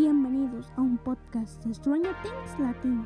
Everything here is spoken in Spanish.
Bienvenidos a un podcast de Stranger Things Latino.